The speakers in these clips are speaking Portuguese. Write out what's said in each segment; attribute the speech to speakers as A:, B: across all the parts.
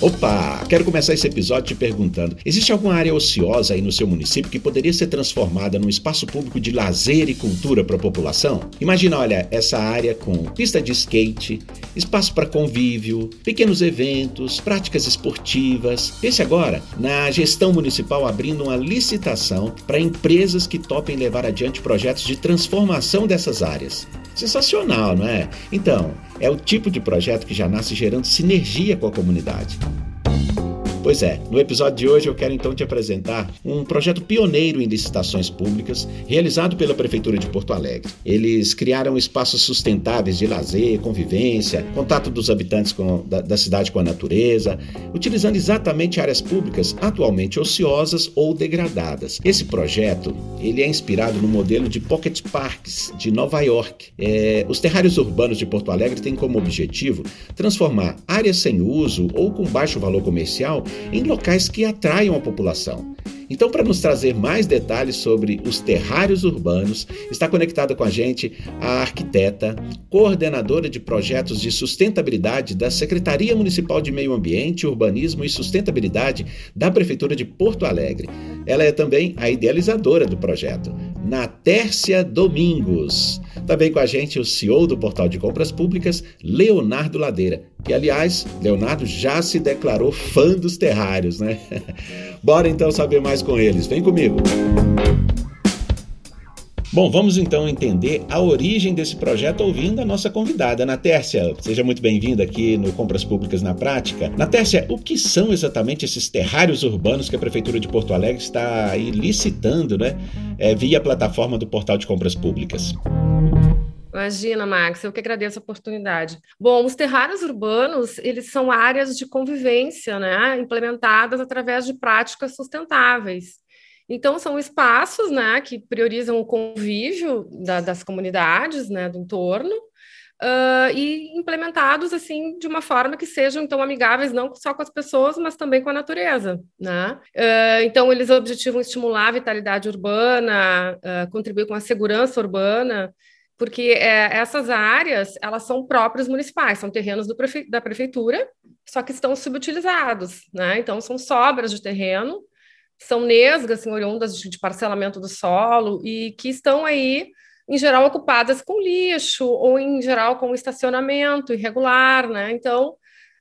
A: Opa! Quero começar esse episódio te perguntando: existe alguma área ociosa aí no seu município que poderia ser transformada num espaço público de lazer e cultura para a população? Imagina, olha, essa área com pista de skate, espaço para convívio, pequenos eventos, práticas esportivas. Pense agora na gestão municipal abrindo uma licitação para empresas que topem levar adiante projetos de transformação dessas áreas. Sensacional, não é? Então, é o tipo de projeto que já nasce gerando sinergia com a comunidade. Pois é, no episódio de hoje eu quero então te apresentar um projeto pioneiro em licitações públicas realizado pela Prefeitura de Porto Alegre. Eles criaram espaços sustentáveis de lazer, convivência, contato dos habitantes com, da, da cidade com a natureza, utilizando exatamente áreas públicas atualmente ociosas ou degradadas. Esse projeto ele é inspirado no modelo de Pocket Parks de Nova York. É, os terrários urbanos de Porto Alegre têm como objetivo transformar áreas sem uso ou com baixo valor comercial em locais que atraiam a população. Então, para nos trazer mais detalhes sobre os terrários urbanos, está conectada com a gente a arquiteta, coordenadora de projetos de sustentabilidade da Secretaria Municipal de Meio Ambiente, Urbanismo e Sustentabilidade da Prefeitura de Porto Alegre. Ela é também a idealizadora do projeto, Natércia Domingos. Também com a gente o CEO do Portal de Compras Públicas, Leonardo Ladeira. Que, aliás, Leonardo já se declarou fã dos terrários, né? Bora então saber mais com eles. Vem comigo. Bom, vamos então entender a origem desse projeto ouvindo a nossa convidada, Natércia. Seja muito bem-vinda aqui no Compras Públicas na Prática. Natércia, o que são exatamente esses terrários urbanos que a Prefeitura de Porto Alegre está aí licitando, né, é, via plataforma do Portal de Compras Públicas?
B: Imagina, Max, eu que agradeço a oportunidade. Bom, os terrários urbanos, eles são áreas de convivência, né, implementadas através de práticas sustentáveis. Então, são espaços né, que priorizam o convívio da, das comunidades né, do entorno uh, e implementados assim de uma forma que sejam então amigáveis não só com as pessoas, mas também com a natureza. Né? Uh, então, eles objetivam estimular a vitalidade urbana, uh, contribuir com a segurança urbana, porque é, essas áreas elas são próprias municipais, são terrenos prefe da prefeitura, só que estão subutilizados, né? Então, são sobras de terreno são nesgas, assim, oriundas de parcelamento do solo e que estão aí, em geral, ocupadas com lixo ou, em geral, com estacionamento irregular, né? Então,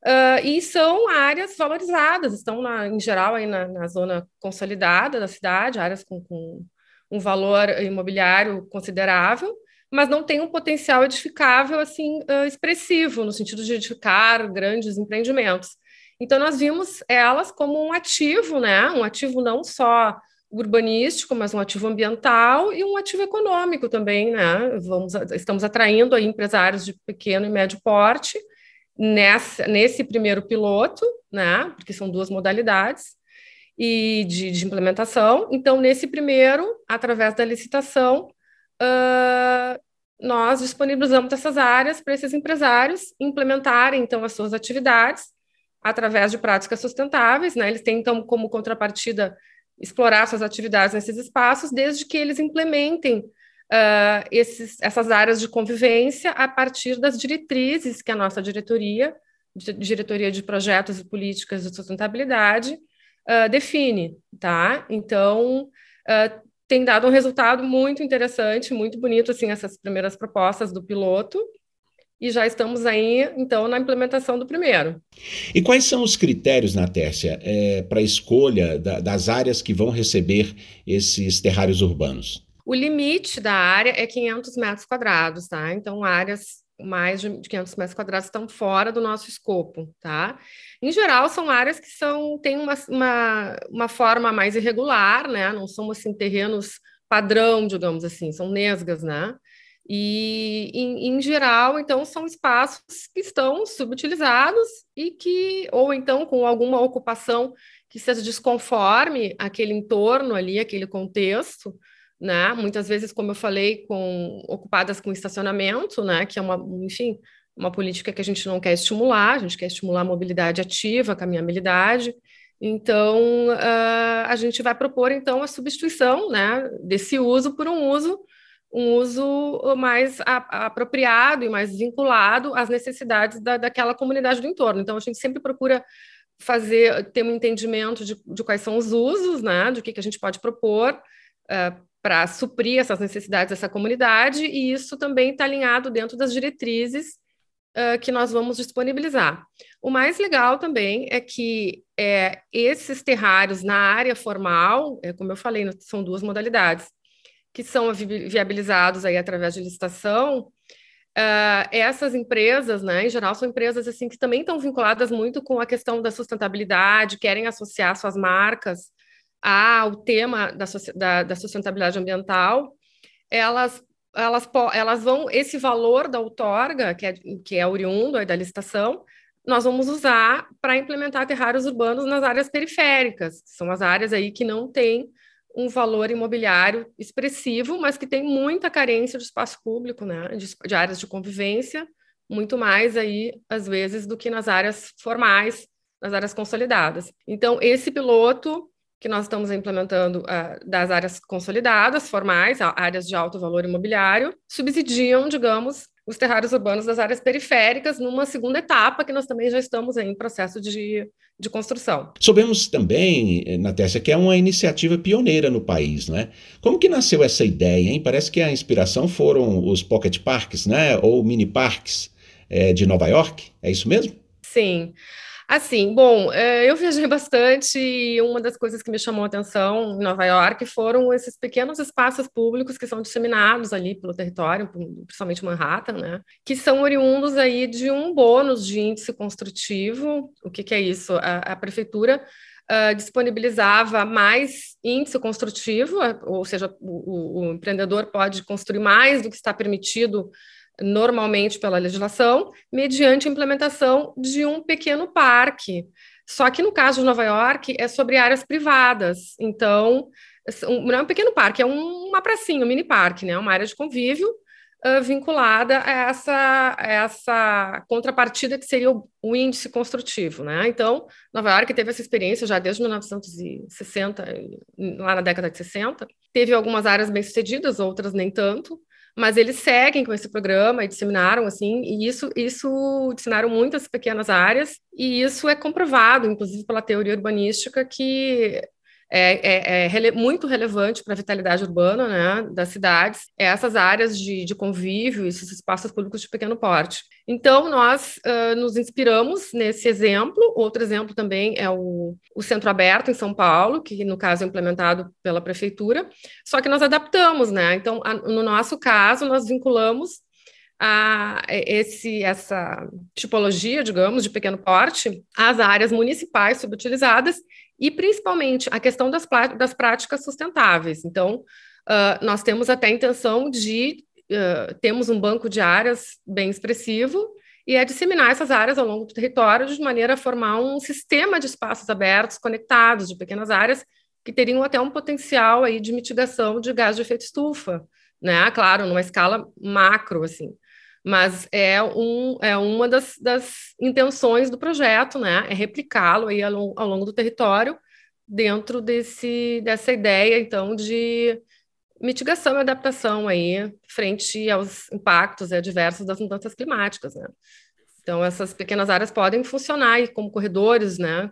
B: uh, e são áreas valorizadas, estão, na, em geral, aí na, na zona consolidada da cidade, áreas com, com um valor imobiliário considerável, mas não tem um potencial edificável assim expressivo no sentido de edificar grandes empreendimentos. Então, nós vimos elas como um ativo, né? Um ativo não só urbanístico, mas um ativo ambiental e um ativo econômico também, né? Vamos, estamos atraindo aí empresários de pequeno e médio porte nessa, nesse primeiro piloto, né? Porque são duas modalidades e de, de implementação. Então, nesse primeiro, através da licitação, uh, nós disponibilizamos essas áreas para esses empresários implementarem então as suas atividades através de práticas sustentáveis, né? Eles têm, então, como contrapartida explorar suas atividades nesses espaços, desde que eles implementem uh, esses, essas áreas de convivência a partir das diretrizes que a nossa diretoria, diretoria de projetos e políticas de sustentabilidade, uh, define, tá? Então, uh, tem dado um resultado muito interessante, muito bonito, assim, essas primeiras propostas do piloto, e já estamos aí, então, na implementação do primeiro.
A: E quais são os critérios, Natércia, é, para a escolha da, das áreas que vão receber esses terrários urbanos?
B: O limite da área é 500 metros quadrados, tá? Então, áreas mais de 500 metros quadrados estão fora do nosso escopo, tá? Em geral, são áreas que são, têm uma, uma, uma forma mais irregular, né? Não são, assim, terrenos padrão, digamos assim, são nesgas, né? E, em, em, geral, então, são espaços que estão subutilizados e que, ou então com alguma ocupação que seja desconforme aquele entorno ali, aquele contexto, né? Muitas vezes, como eu falei, com ocupadas com estacionamento, né? Que é uma, enfim, uma política que a gente não quer estimular, a gente quer estimular a mobilidade ativa, a caminhabilidade. Então, uh, a gente vai propor, então, a substituição né, desse uso por um uso um uso mais a, apropriado e mais vinculado às necessidades da, daquela comunidade do entorno. Então, a gente sempre procura fazer, ter um entendimento de, de quais são os usos, né, do que, que a gente pode propor uh, para suprir essas necessidades dessa comunidade, e isso também está alinhado dentro das diretrizes uh, que nós vamos disponibilizar. O mais legal também é que é, esses terrários na área formal, é, como eu falei, são duas modalidades, que são viabilizados aí através de licitação, Uh, essas empresas, né, em geral, são empresas assim que também estão vinculadas muito com a questão da sustentabilidade, querem associar suas marcas ao tema da, da, da sustentabilidade ambiental. Elas, elas, elas vão, esse valor da outorga, que é, que é oriundo da licitação, nós vamos usar para implementar terrários urbanos nas áreas periféricas, que são as áreas aí que não têm um valor imobiliário expressivo, mas que tem muita carência de espaço público, né, de, de, áreas de convivência, muito mais aí, às vezes, do que nas áreas formais, nas áreas consolidadas. Então, esse piloto que nós estamos implementando uh, das áreas consolidadas, formais, áreas de alto valor imobiliário, subsidiam, digamos, os terrários urbanos das áreas periféricas numa segunda etapa, que nós também já estamos em processo de, de construção.
A: Soubemos também, eh, Natécia, que é uma iniciativa pioneira no país, não é? Como que nasceu essa ideia, hein? Parece que a inspiração foram os pocket parks, né? Ou mini parks é, de Nova York, é isso mesmo?
B: Sim. Assim, bom, eh, eu viajei bastante e uma das coisas que me chamou a atenção em Nova York foram esses pequenos espaços públicos que são disseminados ali pelo território, principalmente Manhattan, né? Que são oriundos aí de um bônus de índice construtivo. O que, que é isso? A, a prefeitura Uh, disponibilizava mais índice construtivo, ou seja, o, o, empreendedor pode construir mais do que está permitido normalmente pela legislação, mediante a implementação de um pequeno parque. Só que no caso de Nova York é sobre áreas privadas. Então, não é um pequeno parque, é uma pracinha, um mini parque, né? Uma área de convívio uh, vinculada a essa, a essa contrapartida que seria o, o, índice construtivo, né? Então, Nova York teve essa experiência já desde 1960, lá na década de 60. Teve algumas áreas bem-sucedidas, outras nem tanto mas eles seguem com esse programa e disseminaram assim, e isso, isso disseminaram muitas pequenas áreas, e isso é comprovado, inclusive pela teoria urbanística, que é, é, é muito relevante para a vitalidade urbana né, das cidades, é essas áreas de, de convívio, esses espaços públicos de pequeno porte. Então, nós uh, nos inspiramos nesse exemplo. Outro exemplo também é o, o Centro Aberto, em São Paulo, que, no caso, é implementado pela prefeitura, só que nós adaptamos, né? Então, a, no nosso caso, nós vinculamos a esse, essa tipologia, digamos, de pequeno porte às áreas municipais subutilizadas e principalmente a questão das, das práticas sustentáveis. Então, uh, nós temos até a intenção de uh, temos um banco de áreas bem expressivo e é disseminar essas áreas ao longo do território de maneira a formar um sistema de espaços abertos conectados de pequenas áreas que teriam até um potencial aí de mitigação de gás de efeito estufa, né? Claro, numa escala macro, assim mas é, um, é uma das, das intenções do projeto, né? É replicá-lo aí ao, ao, longo do território, dentro desse, dessa ideia, então, de mitigação e adaptação aí frente aos impactos adversos das mudanças climáticas, né? Então, essas pequenas áreas podem funcionar aí como corredores, né?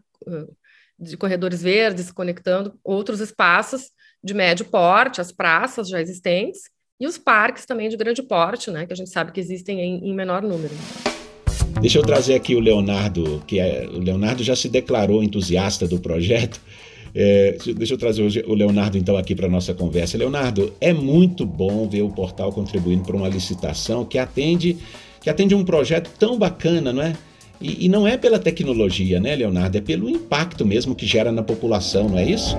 B: De corredores verdes, conectando outros espaços de médio porte, as praças já existentes, e os parques também de grande porte, né, que a gente sabe que existem em, em menor número.
A: Deixa eu trazer aqui o Leonardo, que é, o Leonardo já se declarou entusiasta do projeto. É, deixa eu trazer o Leonardo então aqui para nossa conversa. Leonardo, é muito bom ver o portal contribuindo para uma licitação que atende que atende um projeto tão bacana, não é? E, e não é pela tecnologia, né, Leonardo? É pelo impacto mesmo que gera na população, não é isso?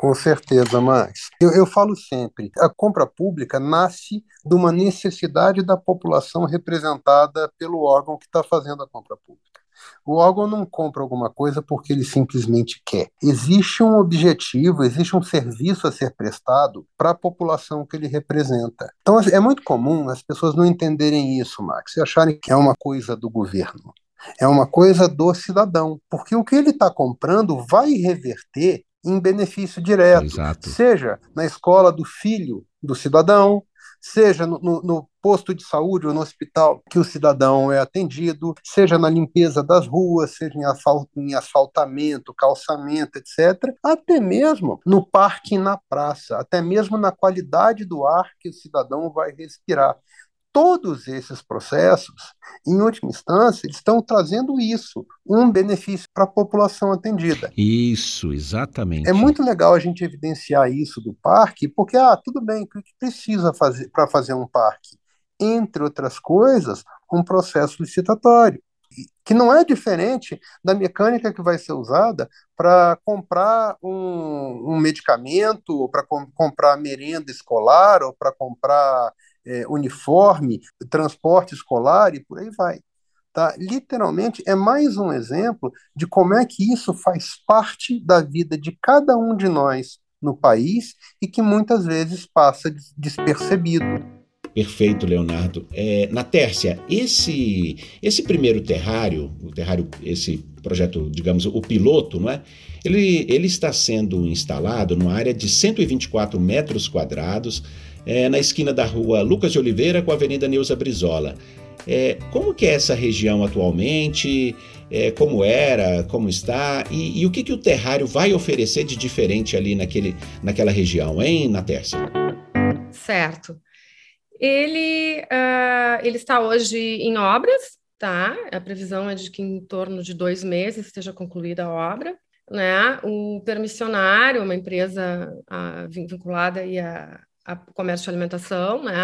C: Com certeza, Max. Eu, eu falo sempre, a compra pública nasce de uma necessidade da população representada pelo órgão que está fazendo a compra pública. O órgão não compra alguma coisa porque ele simplesmente quer. Existe um objetivo, existe um serviço a ser prestado para a população que ele representa. Então é muito comum as pessoas não entenderem isso, Max, e acharem que é uma coisa do governo. É uma coisa do cidadão, porque o que ele está comprando vai reverter em benefício direto,
A: Exato.
C: seja na escola do filho do cidadão, seja no, no, no, posto de saúde ou no hospital que o cidadão é atendido, seja na limpeza das ruas, seja em, asfalt, em asfaltamento, calçamento, etc., até mesmo no parque e na praça, até mesmo na qualidade do ar que o cidadão vai respirar todos esses processos, em última instância, estão trazendo isso, um benefício para a população atendida.
A: Isso, exatamente.
C: É muito legal a gente evidenciar isso do parque, porque, ah, tudo bem, o que precisa fazer para fazer um parque? Entre outras coisas, um processo licitatório, que não é diferente da mecânica que vai ser usada para comprar um, um medicamento, ou para com, comprar merenda escolar, ou para comprar é, uniforme, transporte escolar e por aí vai. Tá? Literalmente, é mais um exemplo de como é que isso faz parte da vida de cada um de nós no país e que muitas vezes passa despercebido.
A: Perfeito, Leonardo. É, na Tércia, esse esse primeiro terrário, o terrário, esse projeto, digamos, o piloto, não é? Ele, ele está sendo instalado numa área de 124 metros quadrados, é, na esquina da rua Lucas de Oliveira com a Avenida Neuza Brizola. É, como que é essa região atualmente? É, como era? Como está? E, e, o que, que o terrário vai oferecer de diferente ali naquele, naquela região, hein, Natércia?
B: Certo. Ele, uh, ele está hoje em obras, tá? A previsão é de que em torno de dois meses esteja concluída a obra. Né? O permissionário, uma empresa uh, vinculada aí a, a comércio de alimentação, né?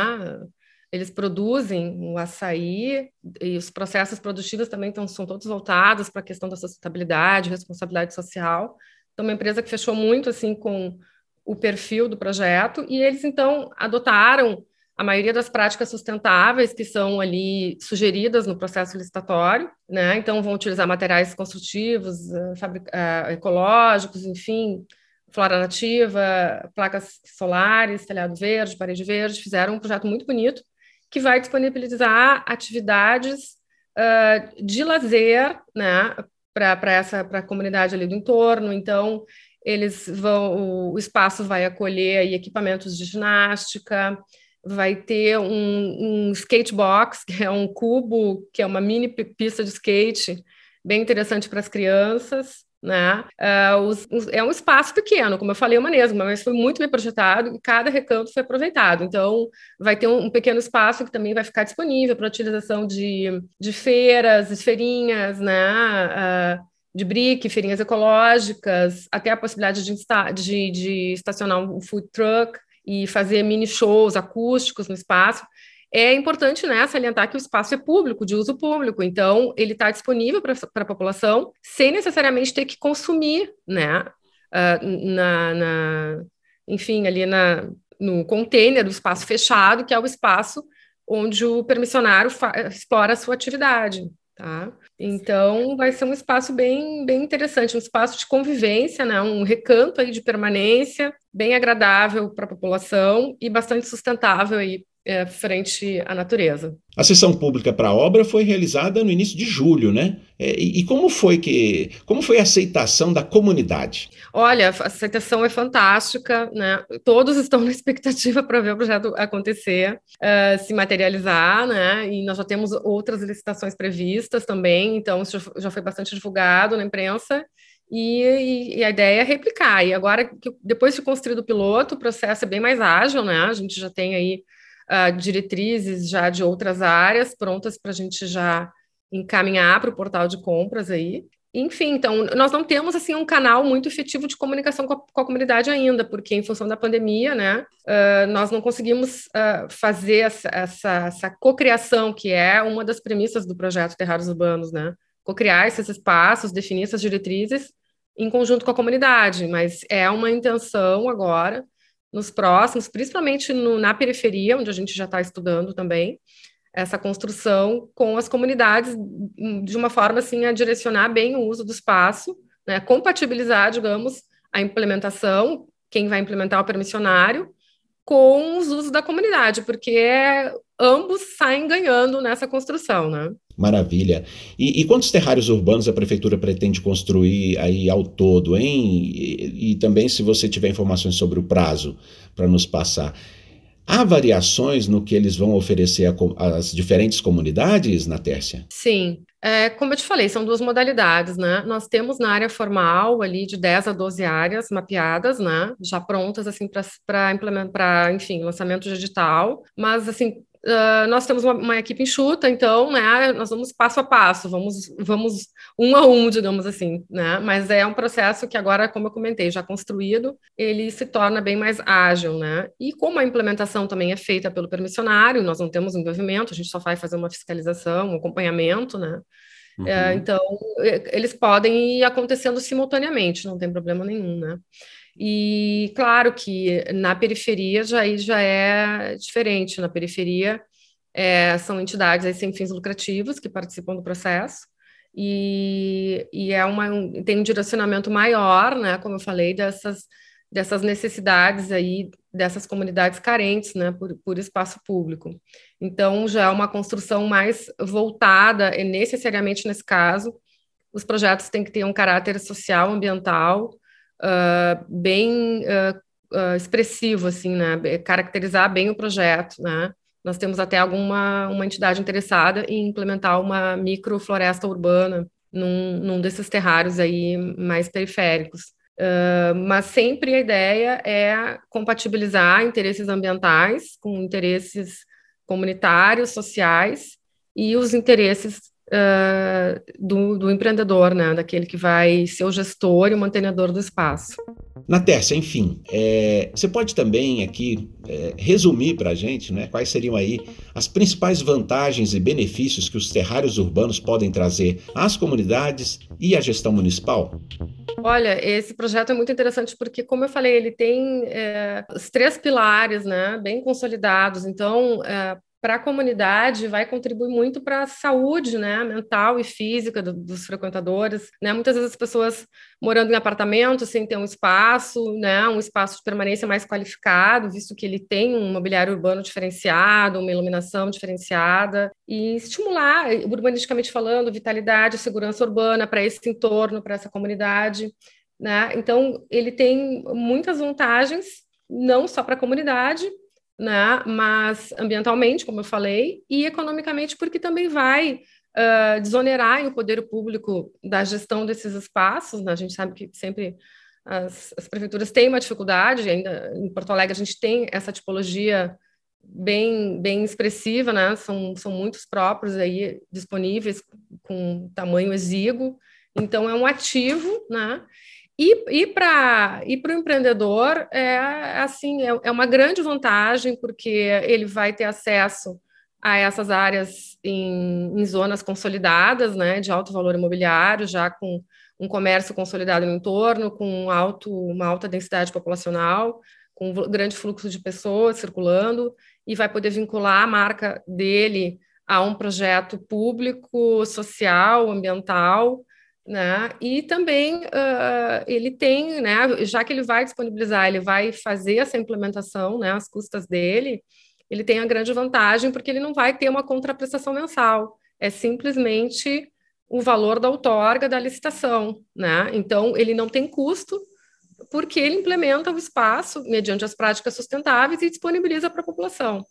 B: Eles produzem o açaí e os processos produtivos também estão, são todos voltados para a questão da sustentabilidade, responsabilidade social. Então, uma empresa que fechou muito assim com o perfil do projeto e eles então adotaram a maioria das práticas sustentáveis que são ali sugeridas no processo licitatório, né? Então vão utilizar materiais construtivos, uh, uh, ecológicos, enfim, flora nativa, placas solares, telhado verde, parede verde, fizeram um projeto muito bonito que vai disponibilizar atividades uh, de lazer, né, para essa para a comunidade ali do entorno. Então, eles vão, o espaço vai acolher aí equipamentos de ginástica, vai ter um, um skatebox, que é um cubo, que é uma mini pista de skate, bem interessante para as crianças né? Uh, os, os, é um espaço pequeno, como eu falei, uma mesma, mas foi muito bem projetado e cada recanto foi aproveitado. Então, vai ter um, um pequeno espaço que também vai ficar disponível para utilização de, de feiras, de feirinhas, né? Uh, de brick, feirinhas ecológicas, até a possibilidade de, de, de estacionar um food truck e fazer mini shows acústicos no espaço. É importante né, salientar que o espaço é público, de uso público, então ele está disponível para a população sem necessariamente ter que consumir, né? Uh, na, na, enfim, ali na, no container do espaço fechado, que é o espaço onde o permissionário explora a sua atividade. Tá? Então, vai ser um espaço bem, bem interessante, um espaço de convivência, né? um recanto aí de permanência, bem agradável para a população e bastante sustentável é, frente à natureza.
A: A sessão pública para a obra foi realizada no início de julho, né? É, e, e, como foi que, como foi a aceitação da comunidade?
B: Olha, a aceitação é fantástica, né? Todos estão na expectativa para ver o projeto acontecer, uh, se materializar, né? E nós já temos outras licitações previstas também, então isso já foi bastante divulgado na imprensa. E, e, e, a ideia é replicar. E agora, depois de construído o piloto, o processo é bem mais ágil, né? A gente já tem aí uh, diretrizes já de outras áreas prontas para a gente já encaminhar para o portal de compras aí. Enfim, então, nós não temos assim um canal muito efetivo de comunicação com a, com a comunidade ainda, porque em função da pandemia, né, uh, nós não conseguimos uh, fazer essa, essa, essa cocriação, que é uma das premissas do projeto Terrários Urbanos, né, cocriar esses espaços, definir essas diretrizes em conjunto com a comunidade, mas é uma intenção agora nos próximos, principalmente no, na periferia, onde a gente já está estudando também, essa construção com as comunidades de uma forma assim a direcionar bem o uso do espaço, né, compatibilizar, digamos, a implementação, quem vai implementar o permissionário, com os usos da comunidade, porque é ambos saem ganhando nessa construção, né?
A: Maravilha. E, e, quantos terrários urbanos a prefeitura pretende construir aí ao todo, hein? E, e também se você tiver informações sobre o prazo para nos passar. Há variações no que eles vão oferecer às diferentes comunidades, na Tércia?
B: Sim. É, como eu te falei, são duas modalidades, né? Nós temos na área formal ali de 10 a 12 áreas mapeadas, né? Já prontas, assim, para implementar, enfim, lançamento digital. Mas, assim, Uh, nós temos uma, uma, equipe enxuta, então, né, nós vamos passo a passo, vamos, vamos um a um, digamos assim, né, mas é um processo que agora, como eu comentei, já construído, ele se torna bem mais ágil, né, e como a implementação também é feita pelo permissionário, nós não temos envolvimento, a gente só vai fazer uma fiscalização, um acompanhamento, né, uhum. é, então, eles podem ir acontecendo simultaneamente, não tem problema nenhum, né. E claro que na periferia já, já é diferente. Na periferia é, são entidades aí, sem fins lucrativos que participam do processo. E, e é uma, tem um direcionamento maior, né, como eu falei, dessas, dessas necessidades aí, dessas comunidades carentes, né, por, por espaço público. Então, já é uma construção mais voltada, e necessariamente nesse caso, os projetos têm que ter um caráter social, ambiental, uh, bem uh, expressivo, assim, né? Caracterizar bem o projeto, né? Nós temos até alguma uma entidade interessada em implementar uma microfloresta urbana num, num desses terrários aí mais periféricos. Uh, mas sempre a ideia é compatibilizar interesses ambientais com interesses comunitários, sociais e os interesses uh, do, do, empreendedor, né? Daquele que vai ser o gestor e o mantenedor do espaço.
A: Na Tércia, enfim, é, você pode também aqui é, resumir para a gente né, quais seriam aí as principais vantagens e benefícios que os terrários urbanos podem trazer às comunidades e à gestão municipal?
B: Olha, esse projeto é muito interessante porque, como eu falei, ele tem é, os três pilares, né, bem consolidados. Então, é, para a comunidade vai contribuir muito para a saúde né, mental e física do, dos frequentadores. Né? Muitas vezes as pessoas morando em apartamento sem ter um espaço, né, um espaço de permanência mais qualificado, visto que ele tem um mobiliário urbano diferenciado, uma iluminação diferenciada, e estimular, urbanisticamente falando, vitalidade, segurança urbana para esse entorno, para essa comunidade. Né? Então, ele tem muitas vantagens, não só para a comunidade, né? Mas ambientalmente, como eu falei, e economicamente, porque também vai uh, desonerar o poder público da gestão desses espaços. Né? A gente sabe que sempre as, as, prefeituras têm uma dificuldade, ainda em Porto Alegre a gente tem essa tipologia bem, bem expressiva, né? São, são muitos próprios aí disponíveis com tamanho exíguo. Então, é um ativo, né? E, e para e o empreendedor, é, assim, é, é uma grande vantagem, porque ele vai ter acesso a essas áreas em, em, zonas consolidadas, né, de alto valor imobiliário, já com um comércio consolidado no entorno, com alto, uma alta densidade populacional, com um grande fluxo de pessoas circulando, e vai poder vincular a marca dele a um projeto público, social, ambiental, né? E também uh, ele tem, né, já que ele vai disponibilizar, ele vai fazer essa implementação, né, as custas dele, ele tem a grande vantagem porque ele não vai ter uma contraprestação mensal, é simplesmente o valor da outorga da licitação, né? Então ele não tem custo porque ele implementa o espaço mediante as práticas sustentáveis e disponibiliza para a população.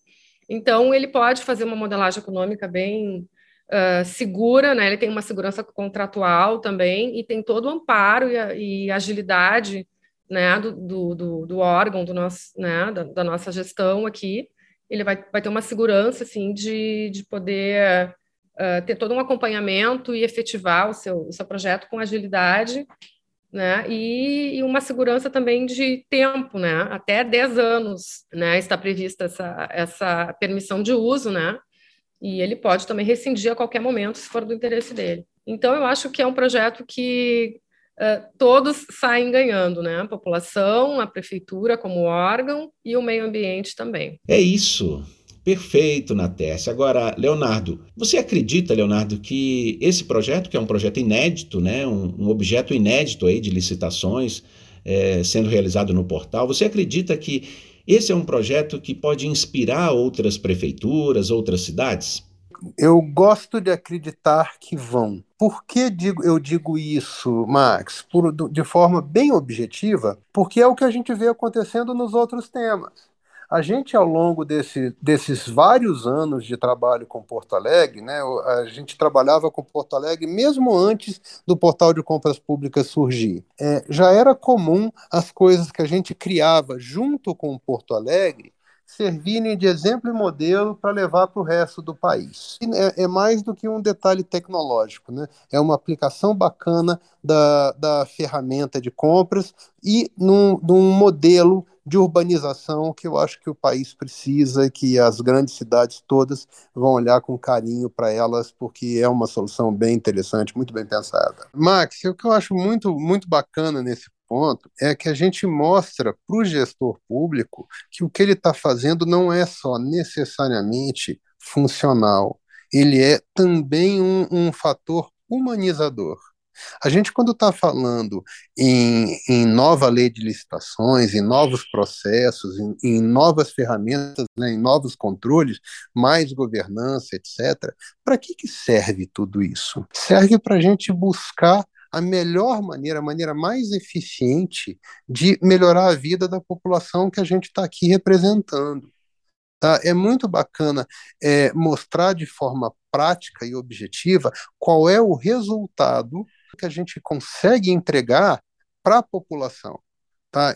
B: Então ele pode fazer uma modelagem econômica bem uh, segura, né? Ele tem uma segurança contratual também e tem todo o amparo e, e agilidade, né? Do, do, do, do, órgão do nosso, né? Da, da, nossa gestão aqui. Ele vai, vai ter uma segurança, assim, de, de poder uh, ter todo um acompanhamento e efetivar o seu, o seu projeto com agilidade né? E, e, uma segurança também de tempo, né? Até 10 anos, né? Está prevista essa, essa permissão de uso, né? E ele pode também rescindir a qualquer momento, se for do interesse dele. Então, eu acho que é um projeto que uh, todos saem ganhando, né? A população, a prefeitura como órgão e o meio ambiente também.
A: É isso. Perfeito, Natércia. Agora, Leonardo, você acredita, Leonardo, que esse projeto, que é um projeto inédito, né, um, um objeto inédito aí de licitações é, sendo realizado no portal, você acredita que Esse é um projeto que pode inspirar outras prefeituras, outras cidades?
C: Eu gosto de acreditar que vão. Por que digo, eu digo isso, Max? Por, de forma bem objetiva, porque é o que a gente vê acontecendo nos outros temas. A gente, ao longo desse, desses vários anos de trabalho com Porto Alegre, né, a gente trabalhava com Porto Alegre mesmo antes do portal de compras públicas surgir. É, já era comum as coisas que a gente criava junto com Porto Alegre servirem de exemplo e modelo para levar para o resto do país. É, é, mais do que um detalhe tecnológico, né? é uma aplicação bacana da, da ferramenta de compras e num, num modelo de urbanização que eu acho que o país precisa que as grandes cidades todas vão olhar com carinho para elas, porque é uma solução bem interessante, muito bem pensada. Max, o que eu acho muito, muito bacana nesse ponto é que a gente mostra para o gestor público que o que ele está fazendo não é só necessariamente funcional, ele é também um, um fator humanizador. A gente, quando está falando em, em, nova lei de licitações, em novos processos, em, em novas ferramentas, né, em novos controles, mais governança, etc., para que, que serve tudo isso? Serve para a gente buscar a melhor maneira, a maneira mais eficiente de melhorar a vida da população que a gente está aqui representando. Tá? É muito bacana é, mostrar de forma prática e objetiva qual é o resultado que a gente consegue entregar para a população. Tá?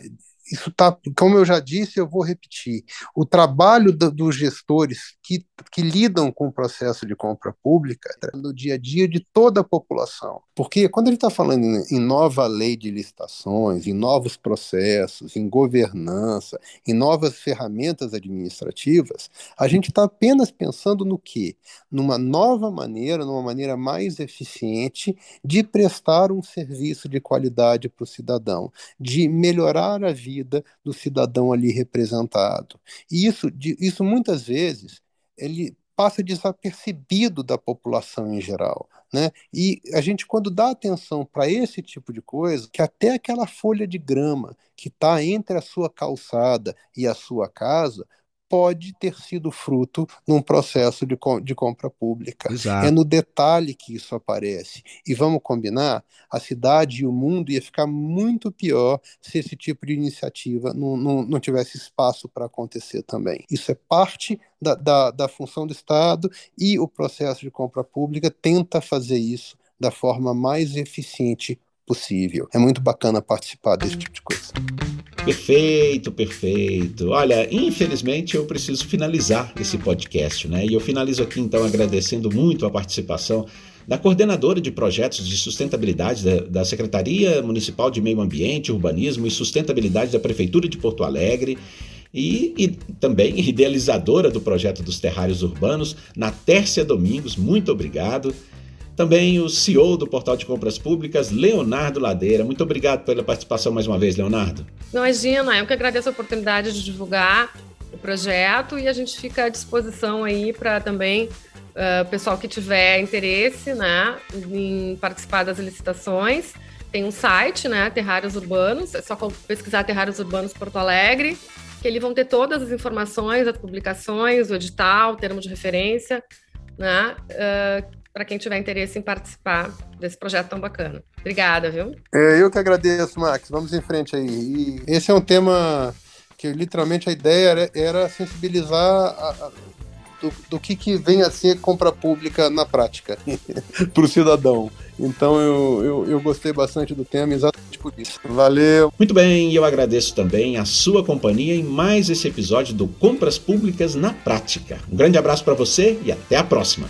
C: isso tá, como eu já disse, eu vou repetir. O trabalho do, dos gestores que, que lidam com o processo de compra pública é no dia a dia de toda a população. Porque quando ele está falando em, nova lei de licitações, em novos processos, em governança, em novas ferramentas administrativas, a gente está apenas pensando no quê? Numa nova maneira, numa maneira mais eficiente de prestar um serviço de qualidade para o cidadão, de melhorar a vida do cidadão ali representado. E isso, isso muitas vezes ele passa desapercebido da população em geral. Né? E a gente, quando dá atenção para esse tipo de coisa, que até aquela folha de grama que está entre a sua calçada e a sua casa, pode ter sido fruto num processo de, de compra pública. Exato. É no detalhe que isso aparece. E vamos combinar, a cidade e o mundo ia ficar muito pior se esse tipo de iniciativa não, não, não tivesse espaço para acontecer também. Isso é parte da, da, da função do Estado e o processo de compra pública tenta fazer isso da forma mais eficiente possível. É muito bacana participar desse tipo de coisa.
A: Perfeito, perfeito. Olha, infelizmente eu preciso finalizar esse podcast, né? E eu finalizo aqui então agradecendo muito a participação da coordenadora de projetos de sustentabilidade da, da, Secretaria Municipal de Meio Ambiente, Urbanismo e Sustentabilidade da Prefeitura de Porto Alegre. E, e, também idealizadora do projeto dos terrários urbanos, Natércia Domingos, muito obrigado. Também o CEO do Portal de Compras Públicas, Leonardo Ladeira. Muito obrigado pela participação mais uma vez, Leonardo.
B: Imagina, eu que agradeço a oportunidade de divulgar o projeto e a gente fica à disposição aí para também uh, o pessoal que tiver interesse né, em participar das licitações. Tem um site, né, Terrários Urbanos, é só pesquisar Terrários Urbanos Porto Alegre, que eles vão ter todas as informações, as publicações, o edital, o termo de referência, né, uh, para quem tiver interesse em participar desse projeto tão bacana. Obrigada, viu?
C: É, eu que agradeço, Max. Vamos em frente aí. E esse é um tema que literalmente a ideia era, era sensibilizar a, a, do, do, que, que vem a ser compra pública na prática para o cidadão. Então eu, eu, eu, gostei bastante do tema exatamente por isso. Valeu!
A: Muito bem, e eu agradeço também a sua companhia em mais esse episódio do Compras Públicas na Prática. Um grande abraço para você e até a próxima!